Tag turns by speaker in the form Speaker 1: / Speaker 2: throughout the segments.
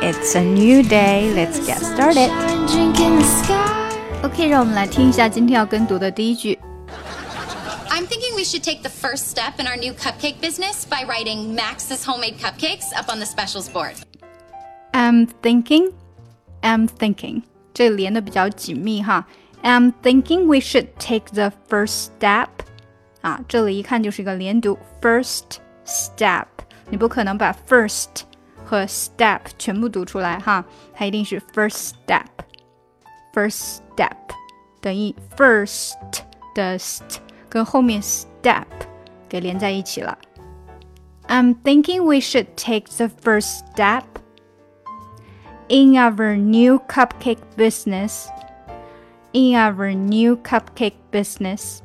Speaker 1: It's a new day. Let's get started. OK，让我们来听一下今天要跟读的第一句。
Speaker 2: I'm thinking we should take the first step in our new cupcake business by writing Max's homemade cupcakes up on the specials board.
Speaker 1: I'm thinking, I'm thinking，这连的比较紧密哈。I'm thinking we should take the first step。啊，这里一看就是一个连读，first step。你不可能把 first 和 step 全部读出来哈，它一定是 first step。first step 等于 first 的 st 跟后面 step 给连在一起了。I'm thinking we should take the first step in our new cupcake business. In our new cupcake business,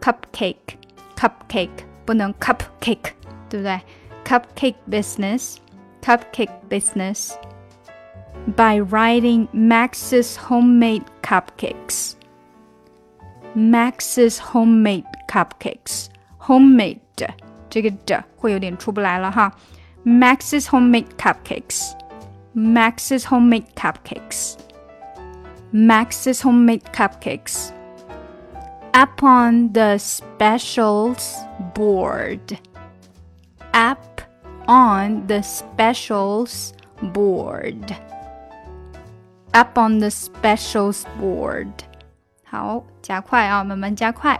Speaker 1: cupcake, cupcake 不能 cupcake，对不对？Cupcake business, cupcake business. By writing Max's homemade cupcakes. Max's homemade cupcakes. Homemade 这个的会有点出不来了哈。Max's homemade cupcakes. Max's homemade cupcakes. Max's homemade cupcakes. Up on the specials board. Up on the specials board. Up on the specials board. 好，加快啊，慢慢加快。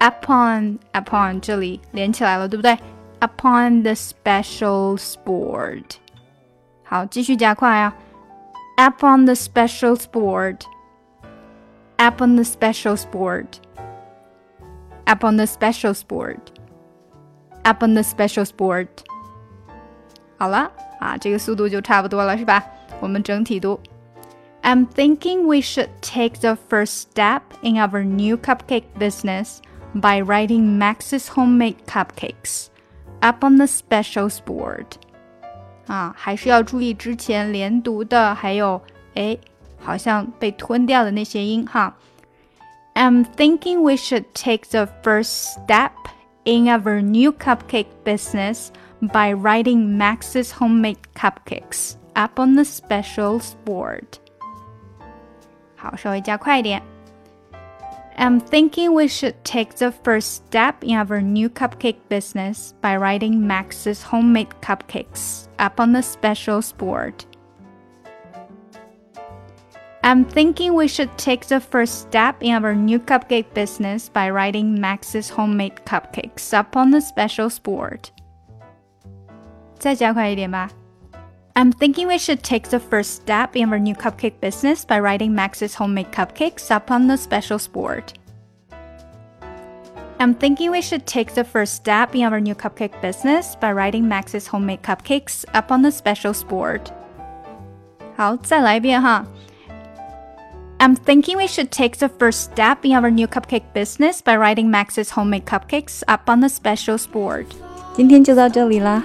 Speaker 1: Upon upon 这里连起来了，对不对？Upon the specials board. 好，继续加快啊。Up on the specials board. Up on the specials board. Up on the specials board. Up on the specials board. 好了啊，这个速度就差不多了，是吧？我们整体读。I'm thinking we should take the first step in our new cupcake business by writing Max's homemade cupcakes up on the specials board. 啊，还是要注意之前连读的，还有哎，好像被吞掉的那些音哈。I'm thinking we should take the first step in our new cupcake business by writing Max's homemade cupcakes up on the specials board. 好，稍微加快一点。I'm thinking we should take the first step in our new cupcake business by writing Max's homemade cupcakes up on the specials board. I'm thinking we should take the first step in our new cupcake business by writing Max's homemade cupcakes up on the specials board. 再加快一点吧。I'm thinking we should take the first step in our new cupcake business by writing Max's homemade cupcakes up on the specials board. I'm thinking we should take the first step in our new cupcake business by writing Max's homemade cupcakes up on the specials board. 好，再来一遍哈。I'm thinking we should take the first step in our new cupcake business by writing Max's homemade cupcakes up on the specials board.
Speaker 3: 今天就到这里啦。